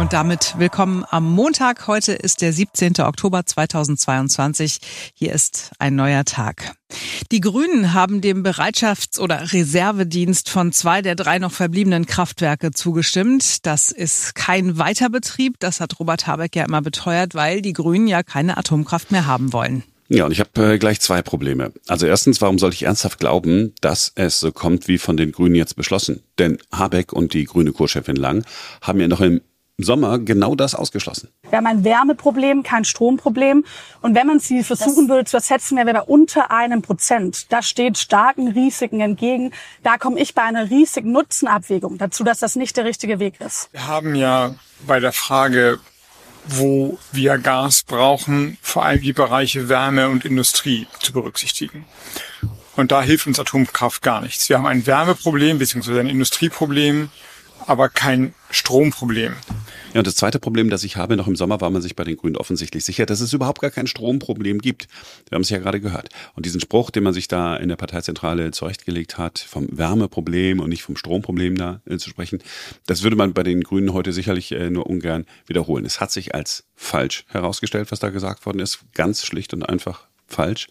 Und damit willkommen am Montag. Heute ist der 17. Oktober 2022. Hier ist ein neuer Tag. Die Grünen haben dem Bereitschafts- oder Reservedienst von zwei der drei noch verbliebenen Kraftwerke zugestimmt. Das ist kein Weiterbetrieb. Das hat Robert Habeck ja immer beteuert, weil die Grünen ja keine Atomkraft mehr haben wollen. Ja, und ich habe äh, gleich zwei Probleme. Also erstens, warum soll ich ernsthaft glauben, dass es so kommt wie von den Grünen jetzt beschlossen? Denn Habeck und die grüne Co-Chefin Lang haben ja noch im Sommer genau das ausgeschlossen. Wir haben ein Wärmeproblem, kein Stromproblem. Und wenn man sie versuchen würde zu ersetzen, wäre wir bei unter einem Prozent. Das steht starken Risiken entgegen. Da komme ich bei einer riesigen Nutzenabwägung dazu, dass das nicht der richtige Weg ist. Wir haben ja bei der Frage wo wir Gas brauchen, vor allem die Bereiche Wärme und Industrie zu berücksichtigen. Und da hilft uns Atomkraft gar nichts. Wir haben ein Wärmeproblem bzw. ein Industrieproblem, aber kein Stromproblem. Ja, und das zweite Problem, das ich habe, noch im Sommer war man sich bei den Grünen offensichtlich sicher, dass es überhaupt gar kein Stromproblem gibt. Wir haben es ja gerade gehört. Und diesen Spruch, den man sich da in der Parteizentrale zurechtgelegt hat, vom Wärmeproblem und nicht vom Stromproblem da äh, zu sprechen, das würde man bei den Grünen heute sicherlich äh, nur ungern wiederholen. Es hat sich als falsch herausgestellt, was da gesagt worden ist. Ganz schlicht und einfach falsch.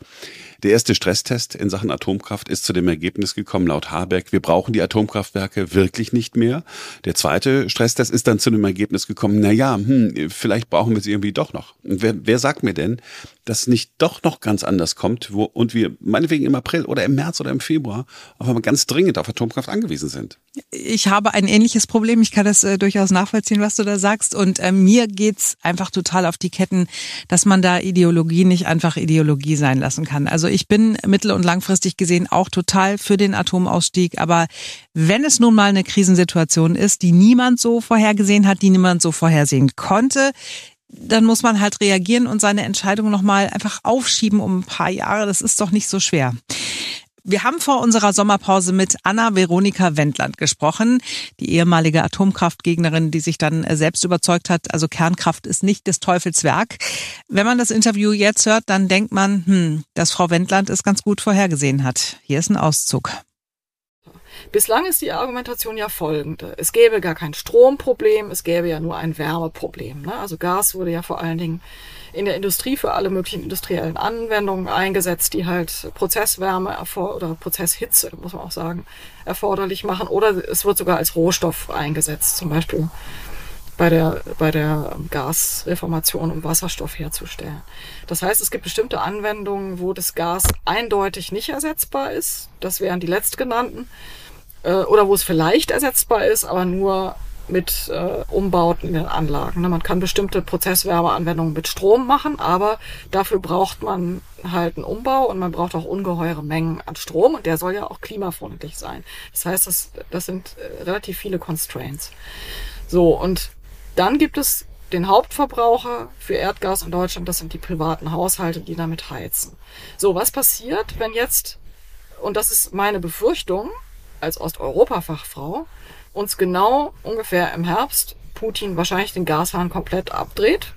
Der erste Stresstest in Sachen Atomkraft ist zu dem Ergebnis gekommen, laut Habeck, wir brauchen die Atomkraftwerke wirklich nicht mehr. Der zweite Stresstest ist dann zu dem Ergebnis gekommen, na ja, hm, vielleicht brauchen wir sie irgendwie doch noch. Und wer, wer sagt mir denn, dass nicht doch noch ganz anders kommt wo, und wir meinetwegen im April oder im März oder im Februar auf einmal ganz dringend auf Atomkraft angewiesen sind? Ich habe ein ähnliches Problem. Ich kann das äh, durchaus nachvollziehen, was du da sagst. Und äh, mir geht's einfach total auf die Ketten, dass man da Ideologie nicht einfach Ideologie sein lassen kann. Also ich bin mittel- und langfristig gesehen auch total für den Atomausstieg. Aber wenn es nun mal eine Krisensituation ist, die niemand so vorhergesehen hat, die niemand so vorhersehen konnte, dann muss man halt reagieren und seine Entscheidung nochmal einfach aufschieben um ein paar Jahre. Das ist doch nicht so schwer. Wir haben vor unserer Sommerpause mit Anna Veronika Wendland gesprochen, die ehemalige Atomkraftgegnerin, die sich dann selbst überzeugt hat, also Kernkraft ist nicht des Teufels Werk. Wenn man das Interview jetzt hört, dann denkt man, hm, dass Frau Wendland es ganz gut vorhergesehen hat. Hier ist ein Auszug. Bislang ist die Argumentation ja folgende. Es gäbe gar kein Stromproblem, es gäbe ja nur ein Wärmeproblem. Ne? Also Gas wurde ja vor allen Dingen in der Industrie für alle möglichen industriellen Anwendungen eingesetzt, die halt Prozesswärme oder Prozesshitze, muss man auch sagen, erforderlich machen. Oder es wird sogar als Rohstoff eingesetzt, zum Beispiel bei der, bei der Gasreformation, um Wasserstoff herzustellen. Das heißt, es gibt bestimmte Anwendungen, wo das Gas eindeutig nicht ersetzbar ist. Das wären die letztgenannten. Äh, oder wo es vielleicht ersetzbar ist, aber nur mit äh, Umbauten in den Anlagen. Ne? Man kann bestimmte Prozesswärmeanwendungen mit Strom machen, aber dafür braucht man halt einen Umbau und man braucht auch ungeheure Mengen an Strom und der soll ja auch klimafreundlich sein. Das heißt, das, das sind äh, relativ viele Constraints. So, und dann gibt es den Hauptverbraucher für Erdgas in Deutschland, das sind die privaten Haushalte, die damit heizen. So, was passiert, wenn jetzt, und das ist meine Befürchtung als Osteuropa-Fachfrau, uns genau ungefähr im Herbst Putin wahrscheinlich den Gashahn komplett abdreht,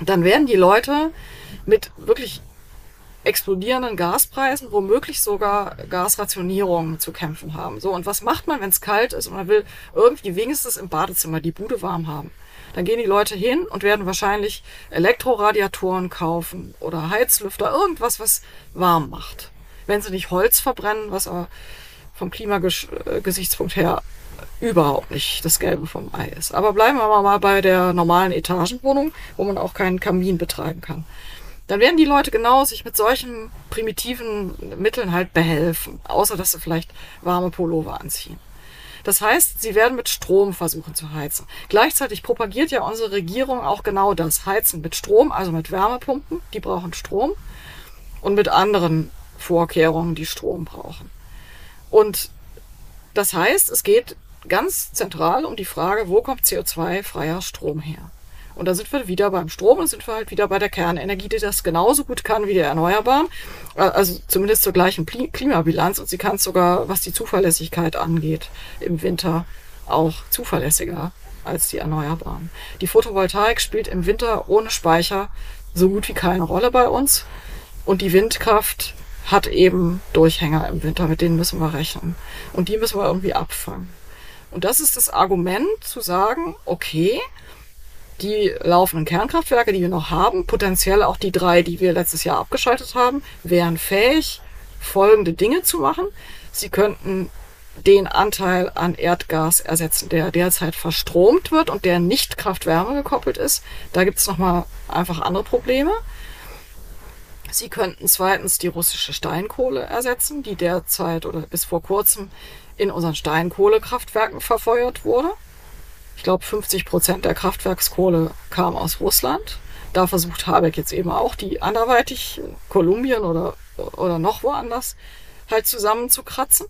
dann werden die Leute mit wirklich explodierenden Gaspreisen, womöglich sogar Gasrationierungen zu kämpfen haben. So, und was macht man, wenn es kalt ist und man will irgendwie wenigstens im Badezimmer die Bude warm haben? Dann gehen die Leute hin und werden wahrscheinlich Elektroradiatoren kaufen oder Heizlüfter, irgendwas, was warm macht. Wenn sie nicht Holz verbrennen, was aber vom Klimagesichtspunkt her überhaupt nicht das Gelbe vom Ei ist. Aber bleiben wir mal bei der normalen Etagenwohnung, wo man auch keinen Kamin betreiben kann. Dann werden die Leute genau sich mit solchen primitiven Mitteln halt behelfen, außer dass sie vielleicht warme Pullover anziehen. Das heißt, sie werden mit Strom versuchen zu heizen. Gleichzeitig propagiert ja unsere Regierung auch genau das. Heizen mit Strom, also mit Wärmepumpen, die brauchen Strom und mit anderen Vorkehrungen, die Strom brauchen. Und das heißt, es geht ganz zentral um die Frage, wo kommt CO2-freier Strom her? Und da sind wir wieder beim Strom und sind wir halt wieder bei der Kernenergie, die das genauso gut kann wie der Erneuerbaren. Also zumindest zur gleichen Klimabilanz. Und sie kann es sogar, was die Zuverlässigkeit angeht, im Winter auch zuverlässiger als die Erneuerbaren. Die Photovoltaik spielt im Winter ohne Speicher so gut wie keine Rolle bei uns. Und die Windkraft hat eben Durchhänger im Winter, mit denen müssen wir rechnen. Und die müssen wir irgendwie abfangen. Und das ist das Argument zu sagen, okay, die laufenden Kernkraftwerke, die wir noch haben, potenziell auch die drei, die wir letztes Jahr abgeschaltet haben, wären fähig, folgende Dinge zu machen. Sie könnten den Anteil an Erdgas ersetzen, der derzeit verstromt wird und der nicht Kraft-Wärme gekoppelt ist. Da gibt es nochmal einfach andere Probleme. Sie könnten zweitens die russische Steinkohle ersetzen, die derzeit oder bis vor kurzem in unseren Steinkohlekraftwerken verfeuert wurde. Ich glaube, 50 Prozent der Kraftwerkskohle kam aus Russland. Da versucht Habeck jetzt eben auch, die anderweitig Kolumbien oder, oder noch woanders halt zusammenzukratzen.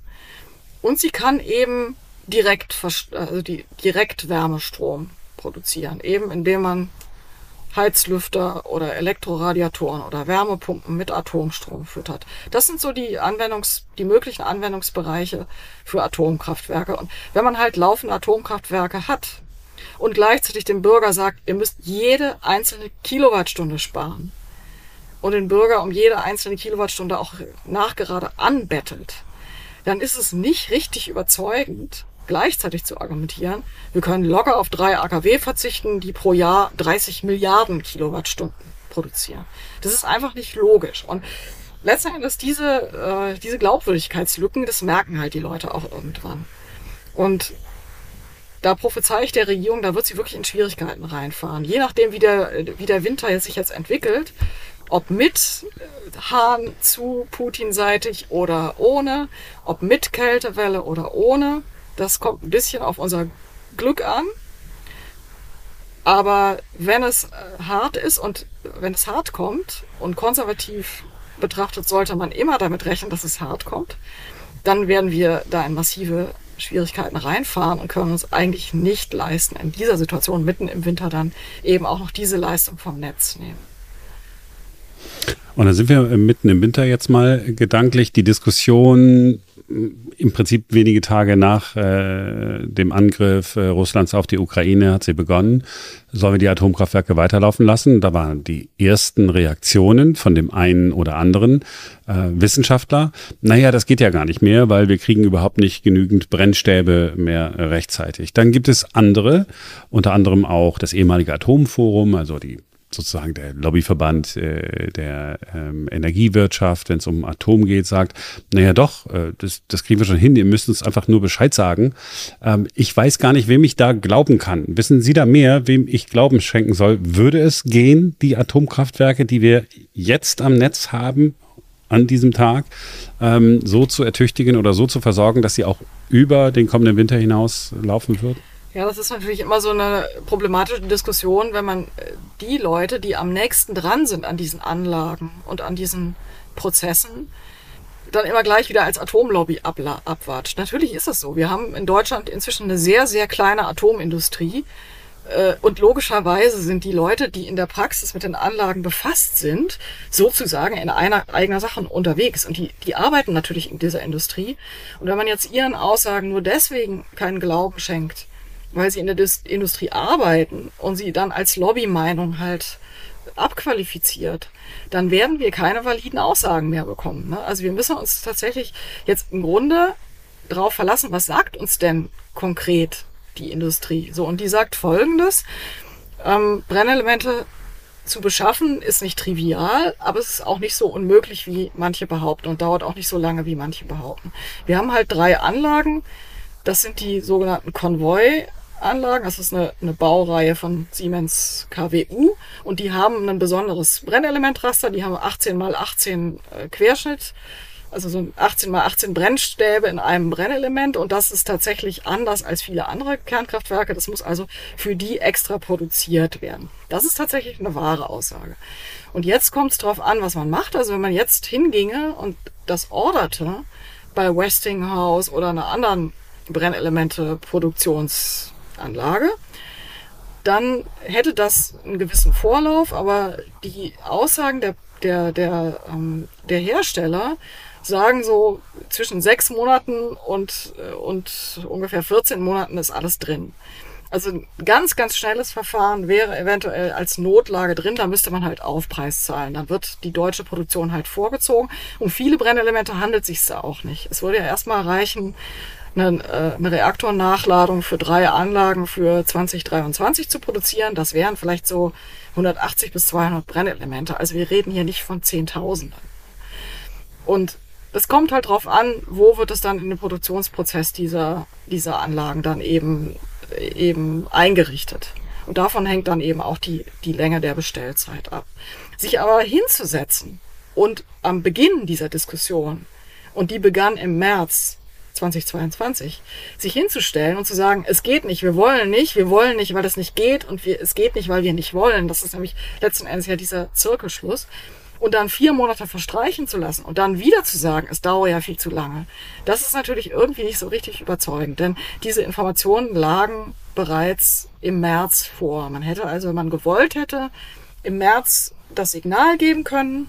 Und sie kann eben direkt, also die, direkt Wärmestrom produzieren, eben indem man Heizlüfter oder Elektroradiatoren oder Wärmepumpen mit Atomstrom füttert. Das sind so die Anwendungs, die möglichen Anwendungsbereiche für Atomkraftwerke. Und wenn man halt laufende Atomkraftwerke hat und gleichzeitig dem Bürger sagt, ihr müsst jede einzelne Kilowattstunde sparen und den Bürger um jede einzelne Kilowattstunde auch nachgerade anbettelt, dann ist es nicht richtig überzeugend, gleichzeitig zu argumentieren, wir können locker auf drei AKW verzichten, die pro Jahr 30 Milliarden Kilowattstunden produzieren. Das ist einfach nicht logisch. Und letzten Endes diese, äh, diese Glaubwürdigkeitslücken, das merken halt die Leute auch irgendwann. Und da prophezei ich der Regierung, da wird sie wirklich in Schwierigkeiten reinfahren. Je nachdem, wie der, wie der Winter sich jetzt entwickelt, ob mit Hahn zu Putin-seitig oder ohne, ob mit Kältewelle oder ohne, das kommt ein bisschen auf unser Glück an. Aber wenn es äh, hart ist und wenn es hart kommt und konservativ betrachtet, sollte man immer damit rechnen, dass es hart kommt, dann werden wir da in massive Schwierigkeiten reinfahren und können uns eigentlich nicht leisten, in dieser Situation mitten im Winter dann eben auch noch diese Leistung vom Netz nehmen. Und dann sind wir mitten im Winter jetzt mal gedanklich. Die Diskussion im Prinzip wenige Tage nach äh, dem Angriff äh, Russlands auf die Ukraine hat sie begonnen. Sollen wir die Atomkraftwerke weiterlaufen lassen? Da waren die ersten Reaktionen von dem einen oder anderen äh, Wissenschaftler. Naja, das geht ja gar nicht mehr, weil wir kriegen überhaupt nicht genügend Brennstäbe mehr rechtzeitig. Dann gibt es andere, unter anderem auch das ehemalige Atomforum, also die sozusagen der Lobbyverband äh, der ähm, Energiewirtschaft, wenn es um Atom geht, sagt, naja doch, äh, das, das kriegen wir schon hin, ihr müsst uns einfach nur Bescheid sagen. Ähm, ich weiß gar nicht, wem ich da glauben kann. Wissen Sie da mehr, wem ich Glauben schenken soll? Würde es gehen, die Atomkraftwerke, die wir jetzt am Netz haben, an diesem Tag, ähm, so zu ertüchtigen oder so zu versorgen, dass sie auch über den kommenden Winter hinaus laufen würden? Ja, das ist natürlich immer so eine problematische Diskussion, wenn man äh, die Leute, die am nächsten dran sind an diesen Anlagen und an diesen Prozessen, dann immer gleich wieder als Atomlobby abwatscht. Natürlich ist es so. Wir haben in Deutschland inzwischen eine sehr, sehr kleine Atomindustrie. Äh, und logischerweise sind die Leute, die in der Praxis mit den Anlagen befasst sind, sozusagen in einer eigener Sache unterwegs. Und die, die arbeiten natürlich in dieser Industrie. Und wenn man jetzt ihren Aussagen nur deswegen keinen Glauben schenkt, weil sie in der Dis Industrie arbeiten und sie dann als Lobbymeinung halt abqualifiziert, dann werden wir keine validen Aussagen mehr bekommen. Ne? Also wir müssen uns tatsächlich jetzt im Grunde darauf verlassen, was sagt uns denn konkret die Industrie? So, und die sagt folgendes, ähm, Brennelemente zu beschaffen ist nicht trivial, aber es ist auch nicht so unmöglich, wie manche behaupten und dauert auch nicht so lange, wie manche behaupten. Wir haben halt drei Anlagen. Das sind die sogenannten Konvoi Anlagen. Das ist eine, eine Baureihe von Siemens KWU und die haben ein besonderes Brennelementraster. Die haben 18 mal 18 äh, Querschnitt, also so 18 mal 18 Brennstäbe in einem Brennelement und das ist tatsächlich anders als viele andere Kernkraftwerke. Das muss also für die extra produziert werden. Das ist tatsächlich eine wahre Aussage. Und jetzt kommt es darauf an, was man macht. Also wenn man jetzt hinginge und das orderte bei Westinghouse oder einer anderen Brennelemente-Produktions Anlage, dann hätte das einen gewissen Vorlauf, aber die Aussagen der, der, der, ähm, der Hersteller sagen so zwischen sechs Monaten und, äh, und ungefähr 14 Monaten ist alles drin. Also ein ganz, ganz schnelles Verfahren wäre eventuell als Notlage drin, da müsste man halt Aufpreis zahlen. Dann wird die deutsche Produktion halt vorgezogen. Um viele Brennelemente handelt es sich da auch nicht. Es würde ja erstmal reichen, eine, äh, eine Reaktornachladung für drei Anlagen für 2023 zu produzieren. Das wären vielleicht so 180 bis 200 Brennelemente. Also wir reden hier nicht von Zehntausenden. Und es kommt halt drauf an, wo wird es dann in den Produktionsprozess dieser, dieser Anlagen dann eben, eben eingerichtet. Und davon hängt dann eben auch die, die Länge der Bestellzeit ab. Sich aber hinzusetzen und am Beginn dieser Diskussion, und die begann im März 2022, sich hinzustellen und zu sagen, es geht nicht, wir wollen nicht, wir wollen nicht, weil das nicht geht und wir, es geht nicht, weil wir nicht wollen. Das ist nämlich letzten Endes ja dieser Zirkelschluss. Und dann vier Monate verstreichen zu lassen und dann wieder zu sagen, es dauert ja viel zu lange, das ist natürlich irgendwie nicht so richtig überzeugend, denn diese Informationen lagen bereits im März vor. Man hätte also, wenn man gewollt hätte, im März das Signal geben können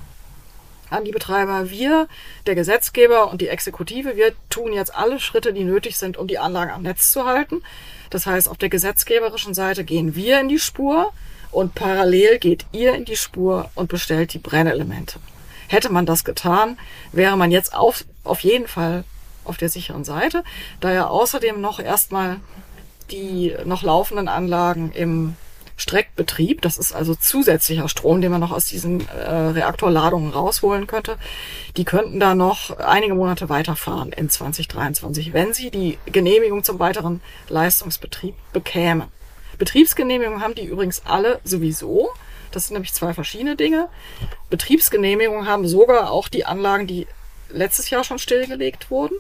an die Betreiber, wir, der Gesetzgeber und die Exekutive, wir tun jetzt alle Schritte, die nötig sind, um die Anlagen am Netz zu halten. Das heißt, auf der gesetzgeberischen Seite gehen wir in die Spur und parallel geht ihr in die Spur und bestellt die Brennelemente. Hätte man das getan, wäre man jetzt auf, auf jeden Fall auf der sicheren Seite, da ja außerdem noch erstmal die noch laufenden Anlagen im Streckbetrieb, das ist also zusätzlicher Strom, den man noch aus diesen äh, Reaktorladungen rausholen könnte, die könnten da noch einige Monate weiterfahren in 2023, wenn sie die Genehmigung zum weiteren Leistungsbetrieb bekämen. Betriebsgenehmigungen haben die übrigens alle sowieso. Das sind nämlich zwei verschiedene Dinge. Betriebsgenehmigungen haben sogar auch die Anlagen, die letztes Jahr schon stillgelegt wurden.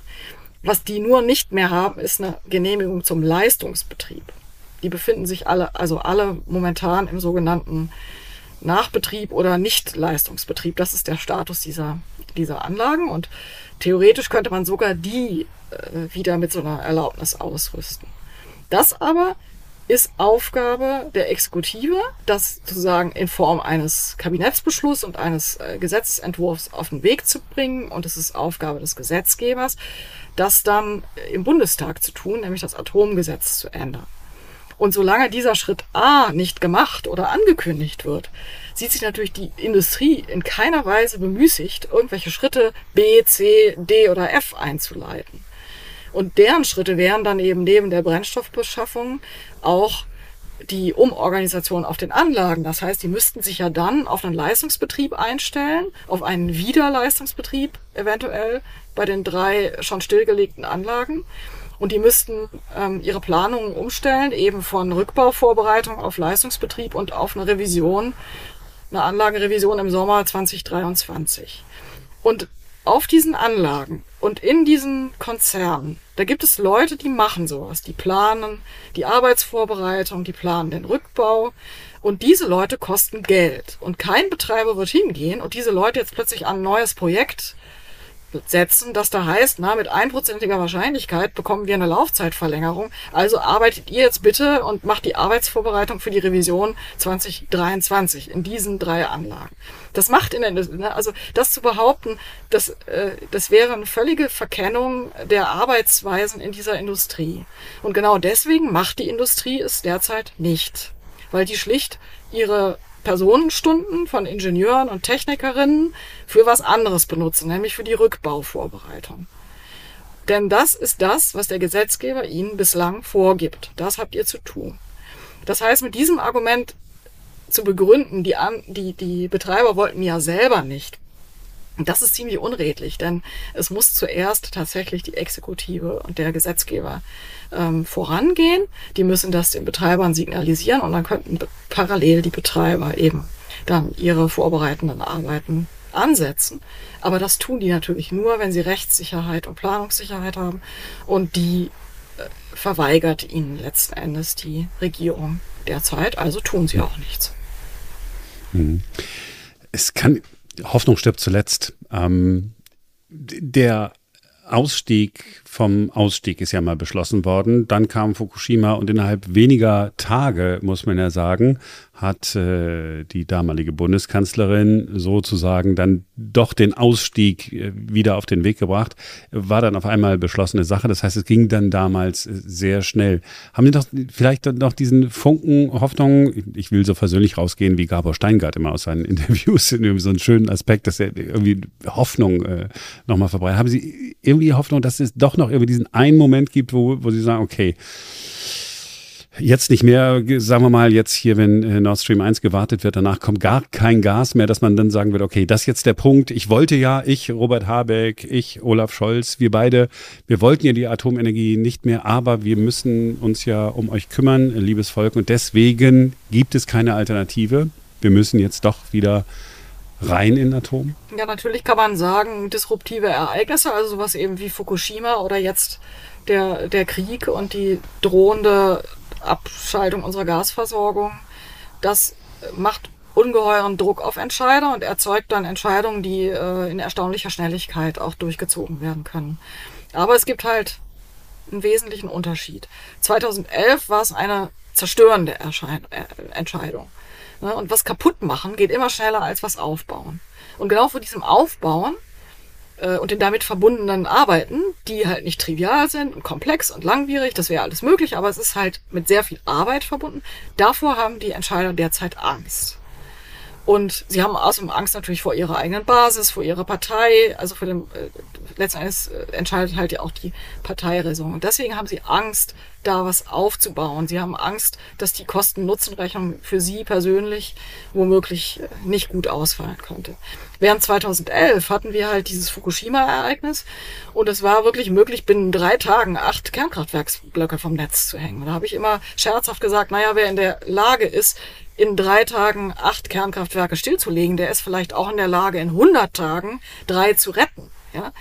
Was die nur nicht mehr haben, ist eine Genehmigung zum Leistungsbetrieb. Die befinden sich alle, also alle momentan im sogenannten Nachbetrieb oder Nicht-Leistungsbetrieb. Das ist der Status dieser, dieser Anlagen und theoretisch könnte man sogar die äh, wieder mit so einer Erlaubnis ausrüsten. Das aber ist Aufgabe der Exekutive, das sozusagen in Form eines Kabinettsbeschlusses und eines äh, Gesetzentwurfs auf den Weg zu bringen. Und es ist Aufgabe des Gesetzgebers, das dann im Bundestag zu tun, nämlich das Atomgesetz zu ändern. Und solange dieser Schritt A nicht gemacht oder angekündigt wird, sieht sich natürlich die Industrie in keiner Weise bemüßigt, irgendwelche Schritte B, C, D oder F einzuleiten. Und deren Schritte wären dann eben neben der Brennstoffbeschaffung auch die Umorganisation auf den Anlagen. Das heißt, die müssten sich ja dann auf einen Leistungsbetrieb einstellen, auf einen Wiederleistungsbetrieb eventuell bei den drei schon stillgelegten Anlagen. Und die müssten ähm, ihre Planungen umstellen, eben von Rückbauvorbereitung auf Leistungsbetrieb und auf eine Revision, eine Anlagenrevision im Sommer 2023. Und auf diesen Anlagen und in diesen Konzernen, da gibt es Leute, die machen sowas, die planen die Arbeitsvorbereitung, die planen den Rückbau. Und diese Leute kosten Geld. Und kein Betreiber wird hingehen und diese Leute jetzt plötzlich an ein neues Projekt setzen, das da heißt, na, mit einprozentiger Wahrscheinlichkeit bekommen wir eine Laufzeitverlängerung. Also arbeitet ihr jetzt bitte und macht die Arbeitsvorbereitung für die Revision 2023 in diesen drei Anlagen. Das macht in der, ne, also das zu behaupten, das, äh, das wäre eine völlige Verkennung der Arbeitsweisen in dieser Industrie. Und genau deswegen macht die Industrie es derzeit nicht. Weil die schlicht ihre Personenstunden von Ingenieuren und Technikerinnen für was anderes benutzen, nämlich für die Rückbauvorbereitung. Denn das ist das, was der Gesetzgeber Ihnen bislang vorgibt. Das habt ihr zu tun. Das heißt, mit diesem Argument zu begründen, die, die, die Betreiber wollten ja selber nicht das ist ziemlich unredlich, denn es muss zuerst tatsächlich die Exekutive und der Gesetzgeber ähm, vorangehen. Die müssen das den Betreibern signalisieren und dann könnten parallel die Betreiber eben dann ihre vorbereitenden Arbeiten ansetzen. Aber das tun die natürlich nur, wenn sie Rechtssicherheit und Planungssicherheit haben und die äh, verweigert ihnen letzten Endes die Regierung derzeit. Also tun sie auch nichts. Mhm. Es kann Hoffnung stirbt zuletzt. Ähm, der Ausstieg vom Ausstieg ist ja mal beschlossen worden. Dann kam Fukushima und innerhalb weniger Tage, muss man ja sagen, hat äh, die damalige Bundeskanzlerin sozusagen dann doch den Ausstieg äh, wieder auf den Weg gebracht. War dann auf einmal beschlossene Sache. Das heißt, es ging dann damals äh, sehr schnell. Haben Sie doch vielleicht noch diesen Funken Hoffnung? Ich will so versöhnlich rausgehen wie Gabor Steingart immer aus seinen Interviews, so einen schönen Aspekt, dass er irgendwie Hoffnung äh, nochmal verbreitet. Haben Sie irgendwie Hoffnung, dass es doch noch irgendwie diesen einen Moment gibt, wo, wo Sie sagen, okay, jetzt nicht mehr, sagen wir mal, jetzt hier, wenn äh, Nord Stream 1 gewartet wird, danach kommt gar kein Gas mehr, dass man dann sagen wird, okay, das ist jetzt der Punkt. Ich wollte ja, ich, Robert Habeck, ich, Olaf Scholz, wir beide, wir wollten ja die Atomenergie nicht mehr, aber wir müssen uns ja um euch kümmern, liebes Volk, und deswegen gibt es keine Alternative. Wir müssen jetzt doch wieder rein in Atom? Ja, natürlich kann man sagen, disruptive Ereignisse, also sowas eben wie Fukushima oder jetzt der, der Krieg und die drohende Abschaltung unserer Gasversorgung, das macht ungeheuren Druck auf Entscheider und erzeugt dann Entscheidungen, die äh, in erstaunlicher Schnelligkeit auch durchgezogen werden können. Aber es gibt halt einen wesentlichen Unterschied. 2011 war es eine zerstörende Erschein äh, Entscheidung. Ne? Und was kaputt machen geht immer schneller als was aufbauen. Und genau vor diesem Aufbauen äh, und den damit verbundenen Arbeiten, die halt nicht trivial sind und komplex und langwierig, das wäre alles möglich, aber es ist halt mit sehr viel Arbeit verbunden. Davor haben die Entscheider derzeit Angst. Und sie haben außerdem Angst natürlich vor ihrer eigenen Basis, vor ihrer Partei, also vor dem, äh, letztendlich äh, entscheidet halt ja auch die Parteiräson. Und deswegen haben sie Angst, da was aufzubauen. Sie haben Angst, dass die Kosten-Nutzen-Rechnung für sie persönlich womöglich äh, nicht gut ausfallen könnte. Während 2011 hatten wir halt dieses Fukushima-Ereignis und es war wirklich möglich, binnen drei Tagen acht Kernkraftwerksblöcke vom Netz zu hängen. Da habe ich immer scherzhaft gesagt, naja, wer in der Lage ist, in drei Tagen acht Kernkraftwerke stillzulegen, der ist vielleicht auch in der Lage, in 100 Tagen drei zu retten. Ja?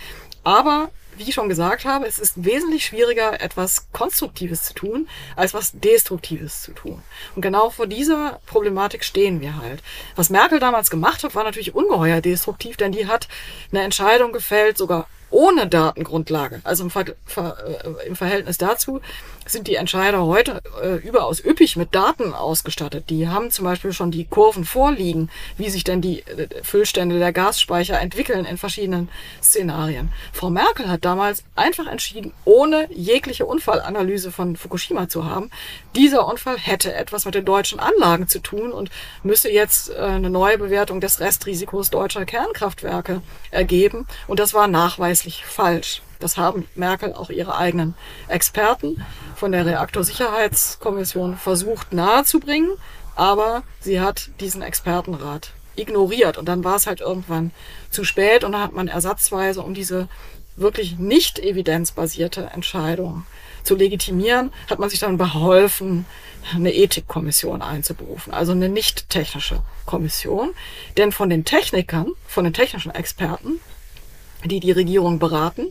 Aber wie ich schon gesagt habe, es ist wesentlich schwieriger, etwas Konstruktives zu tun, als was Destruktives zu tun. Und genau vor dieser Problematik stehen wir halt. Was Merkel damals gemacht hat, war natürlich ungeheuer destruktiv, denn die hat eine Entscheidung gefällt, sogar ohne Datengrundlage, also im, Ver Ver äh, im Verhältnis dazu, sind die Entscheider heute äh, überaus üppig mit Daten ausgestattet. Die haben zum Beispiel schon die Kurven vorliegen, wie sich denn die äh, Füllstände der Gasspeicher entwickeln in verschiedenen Szenarien. Frau Merkel hat damals einfach entschieden, ohne jegliche Unfallanalyse von Fukushima zu haben, dieser Unfall hätte etwas mit den deutschen Anlagen zu tun und müsse jetzt äh, eine neue Bewertung des Restrisikos deutscher Kernkraftwerke ergeben. Und das war nachweislich falsch. Das haben Merkel auch ihre eigenen Experten von der Reaktorsicherheitskommission versucht nahezubringen, aber sie hat diesen Expertenrat ignoriert und dann war es halt irgendwann zu spät und dann hat man ersatzweise, um diese wirklich nicht evidenzbasierte Entscheidung zu legitimieren, hat man sich dann beholfen, eine Ethikkommission einzuberufen, also eine nicht technische Kommission. Denn von den Technikern, von den technischen Experten, die die Regierung beraten,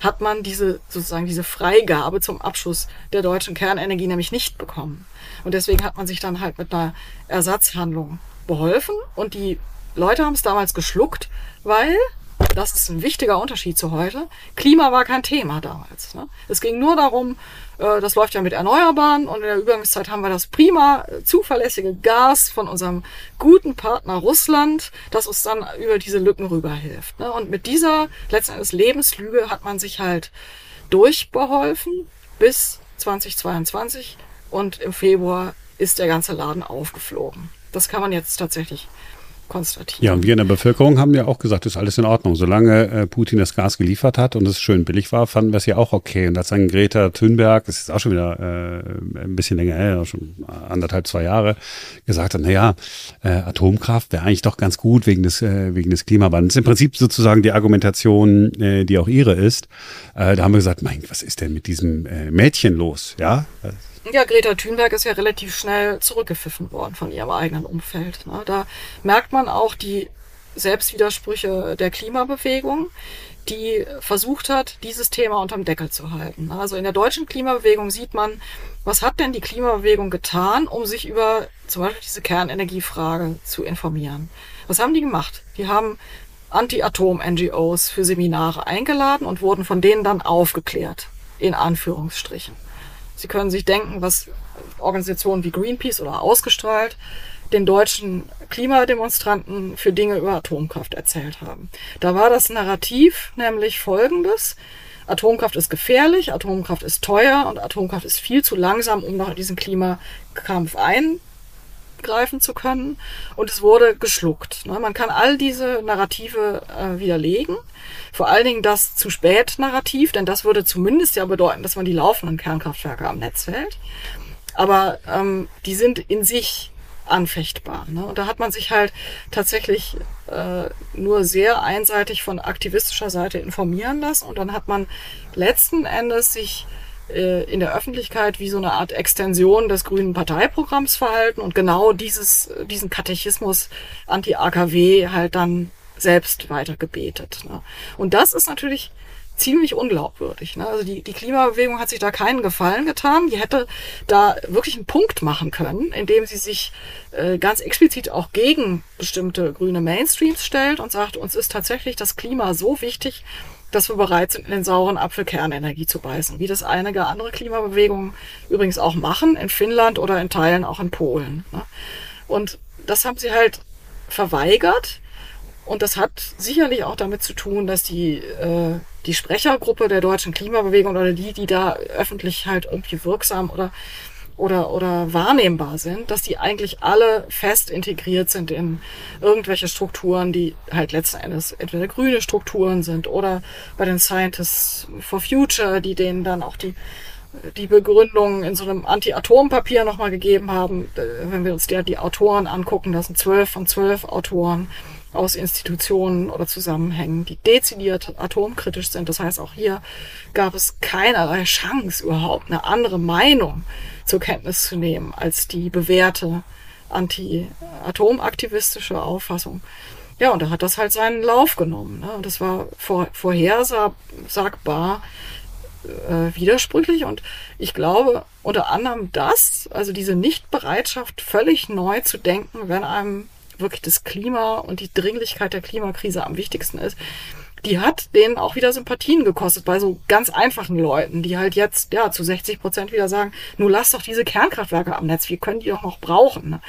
hat man diese sozusagen diese Freigabe zum Abschuss der deutschen Kernenergie nämlich nicht bekommen. Und deswegen hat man sich dann halt mit einer Ersatzhandlung beholfen und die Leute haben es damals geschluckt, weil das ist ein wichtiger Unterschied zu heute. Klima war kein Thema damals. Ne? Es ging nur darum, das läuft ja mit Erneuerbaren und in der Übergangszeit haben wir das prima äh, zuverlässige Gas von unserem guten Partner Russland, das uns dann über diese Lücken rüberhilft. Ne? Und mit dieser letztendlich Lebenslüge hat man sich halt durchbeholfen bis 2022 und im Februar ist der ganze Laden aufgeflogen. Das kann man jetzt tatsächlich konstatieren. Ja, und wir in der Bevölkerung haben ja auch gesagt, ist alles in Ordnung. Solange äh, Putin das Gas geliefert hat und es schön billig war, fanden wir es ja auch okay. Und als dann Greta Thunberg, das ist auch schon wieder äh, ein bisschen länger her, schon anderthalb, zwei Jahre, gesagt hat, naja, äh, Atomkraft wäre eigentlich doch ganz gut wegen des, äh, wegen des Klimawandels. Im Prinzip sozusagen die Argumentation, äh, die auch ihre ist. Äh, da haben wir gesagt, mein, was ist denn mit diesem äh, Mädchen los? Ja, ja, Greta Thunberg ist ja relativ schnell zurückgepfiffen worden von ihrem eigenen Umfeld. Ne? Da merkt man auch die Selbstwidersprüche der Klimabewegung, die versucht hat, dieses Thema unterm Deckel zu halten. Also in der deutschen Klimabewegung sieht man, was hat denn die Klimabewegung getan, um sich über zum Beispiel diese Kernenergiefrage zu informieren. Was haben die gemacht? Die haben Anti-Atom-NGOs für Seminare eingeladen und wurden von denen dann aufgeklärt, in Anführungsstrichen. Sie können sich denken, was Organisationen wie Greenpeace oder Ausgestrahlt den deutschen Klimademonstranten für Dinge über Atomkraft erzählt haben. Da war das Narrativ nämlich folgendes. Atomkraft ist gefährlich, Atomkraft ist teuer und Atomkraft ist viel zu langsam, um noch diesen Klimakampf eingreifen zu können. Und es wurde geschluckt. Ne? Man kann all diese Narrative äh, widerlegen. Vor allen Dingen das zu spät Narrativ, denn das würde zumindest ja bedeuten, dass man die laufenden Kernkraftwerke am Netz hält. Aber ähm, die sind in sich anfechtbar. Ne? Und da hat man sich halt tatsächlich äh, nur sehr einseitig von aktivistischer Seite informieren lassen und dann hat man letzten Endes sich in der Öffentlichkeit wie so eine Art Extension des grünen Parteiprogramms verhalten und genau dieses, diesen Katechismus anti-AKW halt dann selbst weitergebetet. Ne? Und das ist natürlich ziemlich unglaubwürdig. Ne? Also die, die Klimabewegung hat sich da keinen Gefallen getan. Die hätte da wirklich einen Punkt machen können, indem sie sich äh, ganz explizit auch gegen bestimmte grüne Mainstreams stellt und sagt, uns ist tatsächlich das Klima so wichtig, dass wir bereit sind, in den sauren Apfel Kernenergie zu beißen. Wie das einige andere Klimabewegungen übrigens auch machen, in Finnland oder in Teilen auch in Polen. Ne? Und das haben sie halt verweigert. Und das hat sicherlich auch damit zu tun, dass die äh, die Sprechergruppe der deutschen Klimabewegung oder die, die da öffentlich halt irgendwie wirksam oder oder, oder wahrnehmbar sind, dass die eigentlich alle fest integriert sind in irgendwelche Strukturen, die halt letzten Endes entweder grüne Strukturen sind oder bei den Scientists for Future, die denen dann auch die, die Begründung in so einem Anti-Atom-Papier nochmal gegeben haben. Wenn wir uns der, die Autoren angucken, das sind zwölf von zwölf Autoren, aus Institutionen oder Zusammenhängen, die dezidiert atomkritisch sind. Das heißt, auch hier gab es keinerlei Chance, überhaupt eine andere Meinung zur Kenntnis zu nehmen als die bewährte anti-atomaktivistische Auffassung. Ja, und da hat das halt seinen Lauf genommen. Ne? Und das war vor, vorhersagbar äh, widersprüchlich. Und ich glaube, unter anderem das, also diese Nichtbereitschaft, völlig neu zu denken, wenn einem wirklich das Klima und die Dringlichkeit der Klimakrise am wichtigsten ist, die hat denen auch wieder Sympathien gekostet bei so ganz einfachen Leuten, die halt jetzt ja zu 60 Prozent wieder sagen, nur lass doch diese Kernkraftwerke am Netz, wir können die doch noch brauchen. Ne?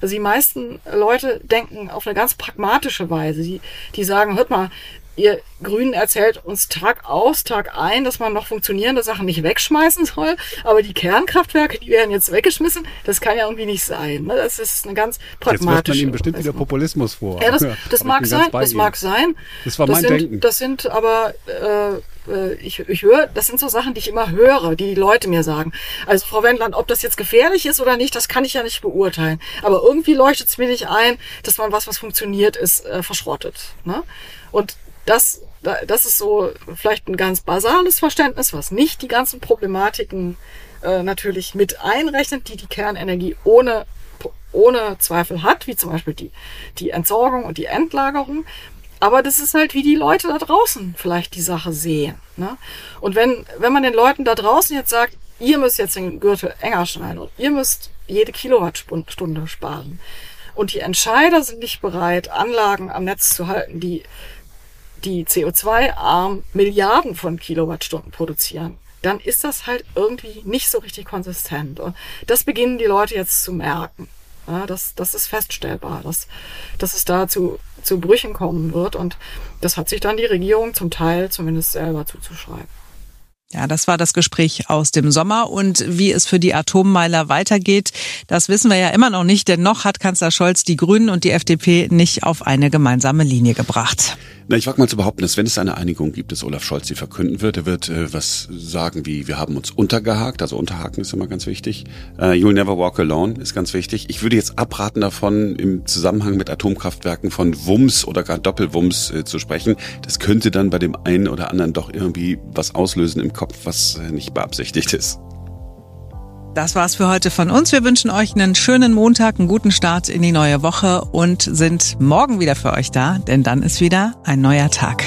Also die meisten Leute denken auf eine ganz pragmatische Weise. Die, die sagen, hört mal, ihr Grünen erzählt uns Tag aus, Tag ein, dass man noch funktionierende Sachen nicht wegschmeißen soll, aber die Kernkraftwerke, die werden jetzt weggeschmissen, das kann ja irgendwie nicht sein. Ne? Das ist eine ganz pragmatische... Jetzt wirft man ihm bestimmt wieder Populismus vor. Ja, das, das mag sein, das mag sein. Das war mein das sind, Denken. Das sind aber... Äh, äh, ich, ich höre, das sind so Sachen, die ich immer höre, die die Leute mir sagen. Also Frau Wendland, ob das jetzt gefährlich ist oder nicht, das kann ich ja nicht beurteilen. Aber irgendwie leuchtet es mir nicht ein, dass man was, was funktioniert, ist äh, verschrottet. Ne? Und das, das ist so vielleicht ein ganz basales Verständnis, was nicht die ganzen Problematiken äh, natürlich mit einrechnet, die die Kernenergie ohne, ohne Zweifel hat, wie zum Beispiel die, die Entsorgung und die Endlagerung. Aber das ist halt, wie die Leute da draußen vielleicht die Sache sehen. Ne? Und wenn, wenn man den Leuten da draußen jetzt sagt, ihr müsst jetzt den Gürtel enger schneiden und ihr müsst jede Kilowattstunde sparen. Und die Entscheider sind nicht bereit, Anlagen am Netz zu halten, die die CO2-arm Milliarden von Kilowattstunden produzieren, dann ist das halt irgendwie nicht so richtig konsistent. Und das beginnen die Leute jetzt zu merken. Ja, das, das ist feststellbar, dass, dass es da zu, zu Brüchen kommen wird. Und das hat sich dann die Regierung zum Teil zumindest selber zuzuschreiben. Ja, das war das Gespräch aus dem Sommer. Und wie es für die Atommeiler weitergeht, das wissen wir ja immer noch nicht, denn noch hat Kanzler Scholz die Grünen und die FDP nicht auf eine gemeinsame Linie gebracht. Na, ich wage mal zu behaupten, dass wenn es eine Einigung gibt, dass Olaf Scholz sie verkünden wird, er wird äh, was sagen wie, wir haben uns untergehakt, also unterhaken ist immer ganz wichtig. Uh, you'll never walk alone ist ganz wichtig. Ich würde jetzt abraten davon, im Zusammenhang mit Atomkraftwerken von Wumms oder gar Doppelwumms äh, zu sprechen. Das könnte dann bei dem einen oder anderen doch irgendwie was auslösen im Kopf, was äh, nicht beabsichtigt ist. Das war's für heute von uns. Wir wünschen euch einen schönen Montag, einen guten Start in die neue Woche und sind morgen wieder für euch da, denn dann ist wieder ein neuer Tag.